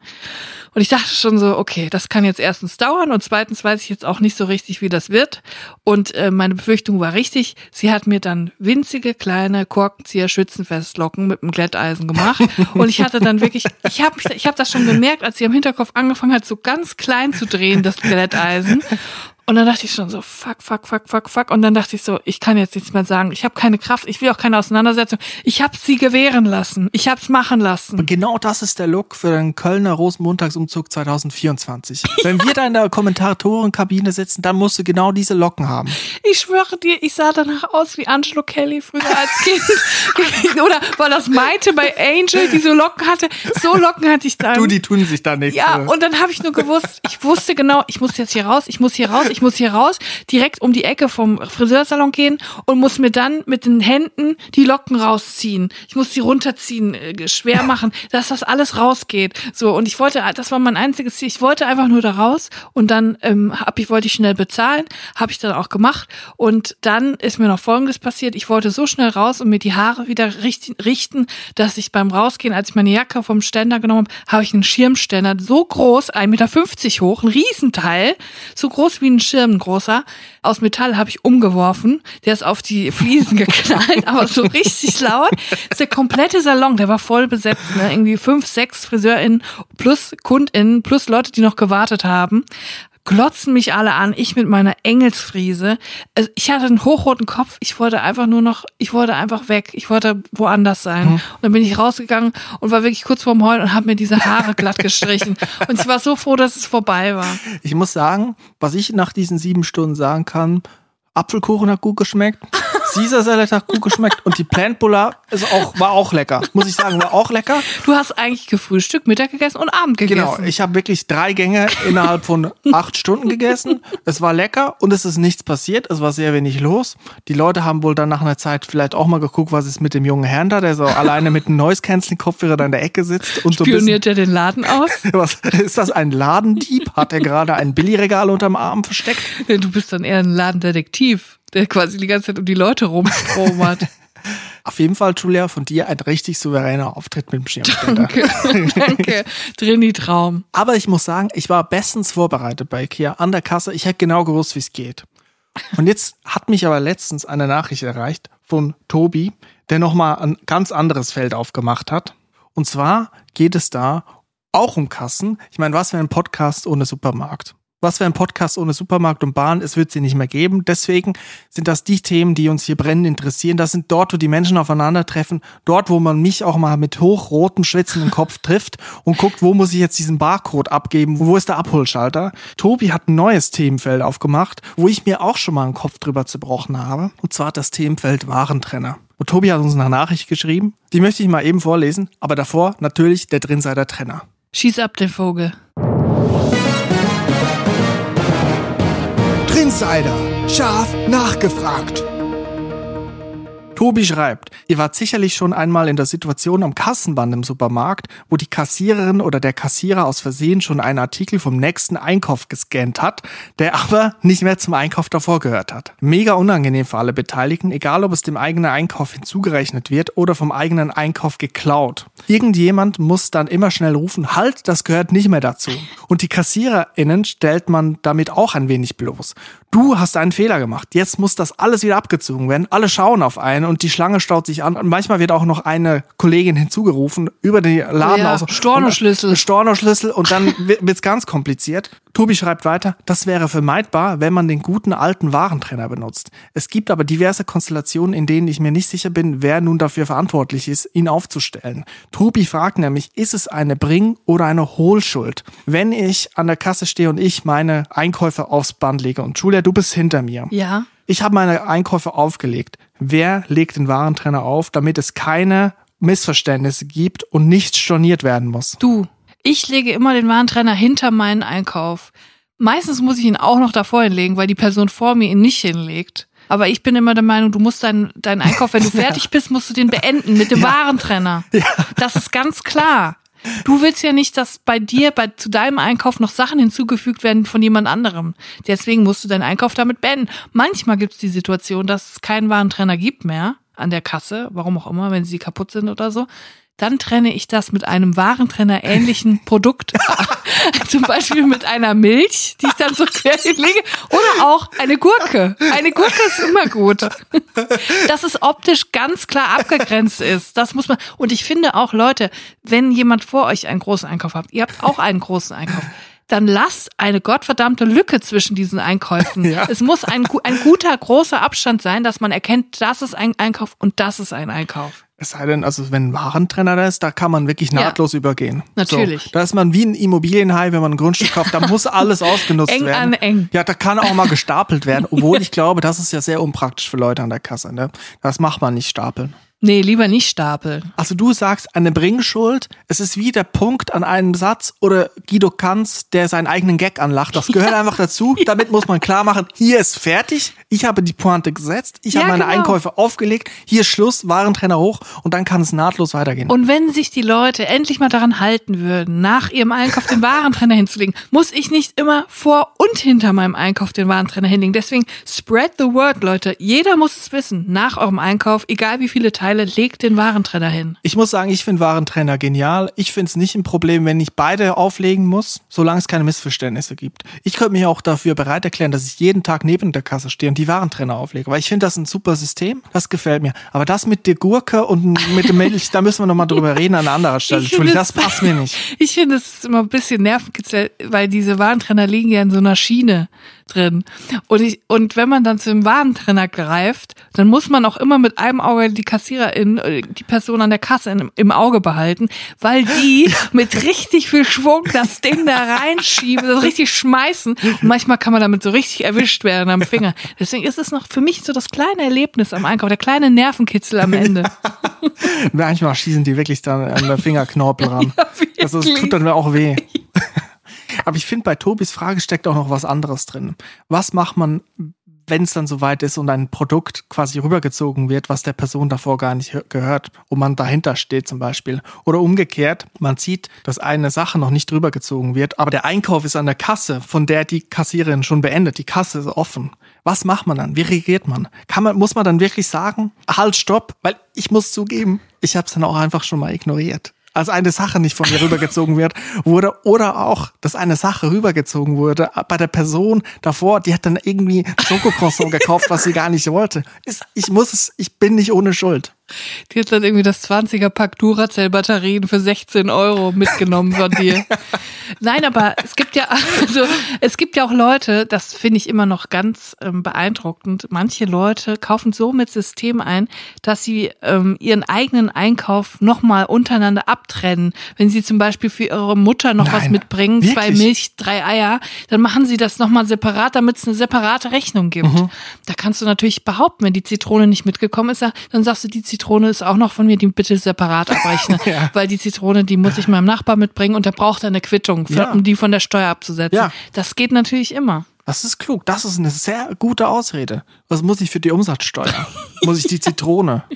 Und ich dachte schon so, okay, das kann jetzt erstens dauern und zweitens weiß ich jetzt auch nicht so richtig, wie das wird. Und äh, meine Befürchtung war richtig. Sie hat mir dann winzige kleine Korkenzieher Schützenfestlocken mit einem Glätteisen gemacht. und ich hatte dann wirklich, ich habe ich hab das schon gemerkt, als sie am Hinterkopf angefangen hat, so ganz klein zu drehen, das Glätteisen. Und dann dachte ich schon so, fuck, fuck, fuck, fuck, fuck. Und dann dachte ich so, ich kann jetzt nichts mehr sagen. Ich habe keine Kraft, ich will auch keine Auseinandersetzung. Ich habe sie gewähren lassen. Ich habe es machen lassen. Und genau das ist der Look für den Kölner Rosenmontagsumzug 2024. Wenn wir da in der Kommentatorenkabine sitzen, dann musst du genau diese Locken haben. Ich schwöre dir, ich sah danach aus wie Angelo Kelly früher als Kind. Oder war das Maite bei Angel, die so Locken hatte? So Locken hatte ich dann. Du, die tun sich da nicht. Ja, und dann habe ich nur gewusst, ich wusste genau, ich muss jetzt hier raus, ich muss hier raus, ich muss hier raus, direkt um die Ecke vom Friseursalon gehen und muss mir dann mit den Händen die Locken rausziehen. Ich muss die runterziehen, äh, schwer machen, dass das alles rausgeht. So und ich wollte, das war mein einziges Ziel. Ich wollte einfach nur da raus und dann ähm, hab ich wollte ich schnell bezahlen, habe ich dann auch gemacht und dann ist mir noch Folgendes passiert. Ich wollte so schnell raus und mir die Haare wieder richten, dass ich beim Rausgehen, als ich meine Jacke vom Ständer genommen habe, habe ich einen Schirmständer so groß, 1,50 Meter hoch, ein Riesenteil, so groß wie ein Schirm großer. Aus Metall habe ich umgeworfen. Der ist auf die Fliesen geknallt, aber so richtig laut. Das ist der komplette Salon, der war voll besetzt. Ne? Irgendwie fünf, sechs FriseurInnen plus KundInnen plus Leute, die noch gewartet haben glotzen mich alle an, ich mit meiner Engelsfriese. Also ich hatte einen hochroten Kopf, ich wollte einfach nur noch, ich wollte einfach weg, ich wollte woanders sein. Mhm. Und dann bin ich rausgegangen und war wirklich kurz vorm Heulen und habe mir diese Haare glatt gestrichen. und ich war so froh, dass es vorbei war. Ich muss sagen, was ich nach diesen sieben Stunden sagen kann, Apfelkuchen hat gut geschmeckt. Caesar Salad hat gut geschmeckt und die Plant Bulla ist auch, war auch lecker. Muss ich sagen, war auch lecker. Du hast eigentlich gefrühstückt, Mittag gegessen und Abend gegessen. Genau, ich habe wirklich drei Gänge innerhalb von acht Stunden gegessen. Es war lecker und es ist nichts passiert. Es war sehr wenig los. Die Leute haben wohl dann nach einer Zeit vielleicht auch mal geguckt, was ist mit dem jungen Herrn da, der so alleine mit einem Noise Canceling Kopfhörer da in der Ecke sitzt und Spioniert so er den Laden aus? Was, ist das ein Ladendieb? Hat er gerade ein Billigregal unterm Arm versteckt? Du bist dann eher ein Ladendetektiv der quasi die ganze Zeit um die Leute rumstromert. Auf jeden Fall, Julia, von dir ein richtig souveräner Auftritt mit dem Schirmständer. Danke, danke. Trini Traum. Aber ich muss sagen, ich war bestens vorbereitet bei Ikea an der Kasse. Ich hätte genau gewusst, wie es geht. Und jetzt hat mich aber letztens eine Nachricht erreicht von Tobi, der nochmal ein ganz anderes Feld aufgemacht hat. Und zwar geht es da auch um Kassen. Ich meine, was für ein Podcast ohne Supermarkt? Was wäre ein Podcast ohne Supermarkt und Bahn? Es wird sie nicht mehr geben. Deswegen sind das die Themen, die uns hier brennend interessieren. Das sind dort, wo die Menschen aufeinandertreffen. Dort, wo man mich auch mal mit hochrotem, schwitzenden Kopf trifft und guckt, wo muss ich jetzt diesen Barcode abgeben? Wo ist der Abholschalter? Tobi hat ein neues Themenfeld aufgemacht, wo ich mir auch schon mal einen Kopf drüber zerbrochen habe. Und zwar das Themenfeld Warentrenner. Und Tobi hat uns eine Nachricht geschrieben. Die möchte ich mal eben vorlesen. Aber davor natürlich der Drinseiter Trenner. Schieß ab, den Vogel. Insider. Scharf nachgefragt. Tobi schreibt, ihr wart sicherlich schon einmal in der Situation am Kassenband im Supermarkt, wo die Kassiererin oder der Kassierer aus Versehen schon einen Artikel vom nächsten Einkauf gescannt hat, der aber nicht mehr zum Einkauf davor gehört hat. Mega unangenehm für alle Beteiligten, egal ob es dem eigenen Einkauf hinzugerechnet wird oder vom eigenen Einkauf geklaut. Irgendjemand muss dann immer schnell rufen, halt, das gehört nicht mehr dazu. Und die KassiererInnen stellt man damit auch ein wenig bloß. Du hast einen Fehler gemacht. Jetzt muss das alles wieder abgezogen werden. Alle schauen auf einen und die Schlange staut sich an. Und manchmal wird auch noch eine Kollegin hinzugerufen über die Laden Ja, aus. Stornoschlüssel. Stornoschlüssel und dann wi- wird's ganz kompliziert. Tobi schreibt weiter, das wäre vermeidbar, wenn man den guten alten Warentrenner benutzt. Es gibt aber diverse Konstellationen, in denen ich mir nicht sicher bin, wer nun dafür verantwortlich ist, ihn aufzustellen. Tobi fragt nämlich, ist es eine Bring- oder eine Hohlschuld? Wenn ich an der Kasse stehe und ich meine Einkäufe aufs Band lege und Julia, du bist hinter mir. Ja. Ich habe meine Einkäufe aufgelegt. Wer legt den Warentrenner auf, damit es keine Missverständnisse gibt und nichts storniert werden muss? Du, ich lege immer den Warentrenner hinter meinen Einkauf. Meistens muss ich ihn auch noch davor hinlegen, weil die Person vor mir ihn nicht hinlegt. Aber ich bin immer der Meinung, du musst deinen deinen Einkauf, wenn du fertig bist, musst du den beenden mit dem Warentrenner. Das ist ganz klar. Du willst ja nicht, dass bei dir, bei, zu deinem Einkauf noch Sachen hinzugefügt werden von jemand anderem. Deswegen musst du deinen Einkauf damit beenden. Manchmal gibt es die Situation, dass es keinen Warentrenner gibt mehr an der Kasse, warum auch immer, wenn sie kaputt sind oder so. Dann trenne ich das mit einem Warentrenner ähnlichen Produkt. Zum Beispiel mit einer Milch, die ich dann so quer hinlege. Oder auch eine Gurke. Eine Gurke ist immer gut. Dass es optisch ganz klar abgegrenzt ist. Das muss man. Und ich finde auch, Leute, wenn jemand vor euch einen großen Einkauf habt, ihr habt auch einen großen Einkauf. Dann lasst eine gottverdammte Lücke zwischen diesen Einkäufen. Ja. Es muss ein, ein guter, großer Abstand sein, dass man erkennt, das ist ein Einkauf und das ist ein Einkauf. Es sei denn, also wenn ein Warentrenner da ist, da kann man wirklich Ja. nahtlos übergehen. Natürlich. So, da ist man wie ein Immobilienhai, wenn man ein Grundstück kauft, da muss alles ausgenutzt Eng werden. an eng. Ja, da kann auch mal gestapelt werden, obwohl ich glaube, das ist ja sehr unpraktisch für Leute an der Kasse. Ne? Das macht man nicht stapeln. Nee, lieber nicht stapeln. Also du sagst eine Bringschuld, es ist wie der Punkt an einem Satz oder Guido Kanz, der seinen eigenen Gag anlacht. Das gehört einfach dazu. Damit muss man klar machen, hier ist fertig, ich habe die Pointe gesetzt, ich Ja, habe meine genau. Einkäufe aufgelegt, hier ist Schluss, Warentrenner hoch und dann kann es nahtlos weitergehen. Und wenn sich die Leute endlich mal daran halten würden, nach ihrem Einkauf den Warentrenner hinzulegen, muss ich nicht immer vor und hinter meinem Einkauf den Warentrenner hinlegen. Deswegen spread the word, Leute. Jeder muss es wissen. Nach eurem Einkauf, egal wie viele Teile, legt den Warentrenner hin. Ich muss sagen, ich finde Warentrenner genial. Ich finde es nicht ein Problem, wenn ich beide auflegen muss, solange es keine Missverständnisse gibt. Ich könnte mich auch dafür bereit erklären, dass ich jeden Tag neben der Kasse stehe und die Warentrenner auflege. Weil ich finde das ein super System. Das gefällt mir. Aber das mit der Gurke und mit dem Milch, da müssen wir nochmal drüber reden an einer anderen Stelle. Entschuldigung, das passt mir nicht. Ich finde, es ist immer ein bisschen Nervenkitzel, weil diese Warentrenner liegen ja in so einer Schiene drin. Und, ich, und wenn man dann zu dem Warentrenner greift, dann muss man auch immer mit einem Auge die Kassiererin, äh, die Person an der Kasse in, im Auge behalten, weil die mit richtig viel Schwung das Ding da reinschieben, das richtig schmeißen. Und manchmal kann man damit so richtig erwischt werden am Finger. Deswegen ist es noch für mich so das kleine Erlebnis am Einkauf, der kleine Nervenkitzel am Ende. Manchmal schießen die wirklich dann an der Fingerknorpel ran. Ja, also es wirklich. tut dann auch weh. Aber ich finde, bei Tobis Frage steckt auch noch was anderes drin. Was macht man, wenn es dann soweit ist und ein Produkt quasi rübergezogen wird, was der Person davor gar nicht hö- gehört und man dahinter steht zum Beispiel. Oder umgekehrt, man sieht, dass eine Sache noch nicht rübergezogen wird, aber der Einkauf ist an der Kasse, von der die Kassiererin schon beendet. Die Kasse ist offen. Was macht man dann? Wie reagiert man? Kann man, muss man dann wirklich sagen, halt, stopp, weil ich muss zugeben, ich habe es dann auch einfach schon mal ignoriert. Als eine Sache nicht von mir rübergezogen wird, wurde, oder auch, dass eine Sache rübergezogen wurde bei der Person davor, die hat dann irgendwie Schokocroissant gekauft, was sie gar nicht wollte. Ist, ich muss es, ich bin nicht ohne Schuld. Die hat dann irgendwie das 20er-Pack Duracell-Batterien für 16 Euro mitgenommen von dir. Nein, aber es gibt ja, also, es gibt ja auch Leute, das finde ich immer noch ganz ähm, beeindruckend. Manche Leute kaufen so mit System ein, dass sie ähm, ihren eigenen Einkauf nochmal untereinander abtrennen. Wenn sie zum Beispiel für ihre Mutter noch was Nein, mitbringen, zwei wirklich? Milch, drei Eier, dann machen sie das nochmal separat, damit es eine separate Rechnung gibt. Mhm. Da kannst du natürlich behaupten, wenn die Zitrone nicht mitgekommen ist, dann sagst du, die Zitrone ist auch noch von mir, die bitte separat abrechnen. Ja. Weil die Zitrone, die muss ich meinem Nachbar mitbringen und der braucht eine Quittung, für, Ja. um die von der Steuer abzusetzen. Ja. Das geht natürlich immer. Das ist klug. Das ist eine sehr gute Ausrede. Was muss ich für die Umsatzsteuer? muss ich die Zitrone?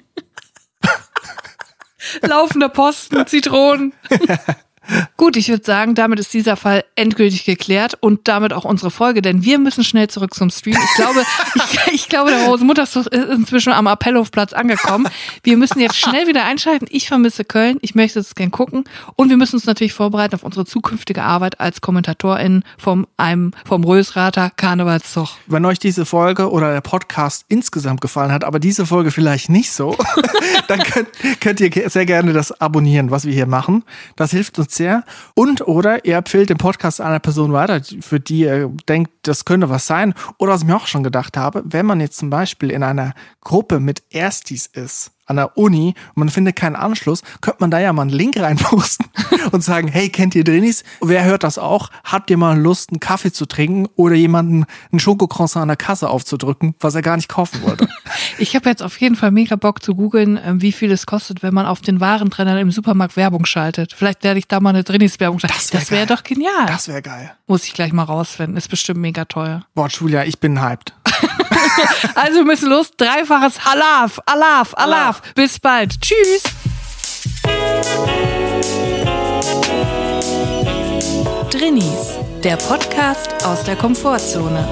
Laufender Posten, Zitronen. Gut, ich würde sagen, damit ist dieser Fall endgültig geklärt und damit auch unsere Folge, denn wir müssen schnell zurück zum Stream. Ich glaube, ich, ich glaube, der Rosenmutterszug ist inzwischen am Appellhofplatz angekommen. Wir müssen jetzt schnell wieder einschalten. Ich vermisse Köln. Ich möchte es gern gucken. Und wir müssen uns natürlich vorbereiten auf unsere zukünftige Arbeit als KommentatorInnen vom, einem, vom Rösrater Karnevalszug. Wenn euch diese Folge oder der Podcast insgesamt gefallen hat, aber diese Folge vielleicht nicht so, dann könnt, könnt ihr sehr gerne das abonnieren, was wir hier machen. Das hilft uns sehr. Und oder ihr empfehlt den Podcast einer Person weiter, für die ihr denkt, das könnte was sein. Oder was ich mir auch schon gedacht habe, wenn man jetzt zum Beispiel in einer Gruppe mit Erstis ist, an der Uni und man findet keinen Anschluss, könnte man da ja mal einen Link reinposten und sagen, hey, kennt ihr Drinis? Wer hört das auch? Habt ihr mal Lust, einen Kaffee zu trinken oder jemanden einen Schokocroissant an der Kasse aufzudrücken, was er gar nicht kaufen wollte? Ich habe jetzt auf jeden Fall mega Bock zu googeln, ähm, wie viel es kostet, wenn man auf den Warentrennern im Supermarkt Werbung schaltet. Vielleicht werde ich da mal eine Drinis-Werbung schalten. Das wäre wär doch genial. Das wäre geil. Muss ich gleich mal rausfinden. Ist bestimmt mega teuer. Boah, Julia, ich bin hyped. also wir müssen los. Dreifaches Alaf, Alaf, Alaf. Bis bald. Tschüss. Drinnies, der Podcast aus der Komfortzone.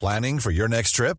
Planning for your next trip?